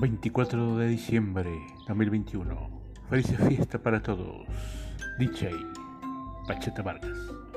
24 de diciembre 2021. Feliz fiesta para todos. DJ Pacheta Vargas.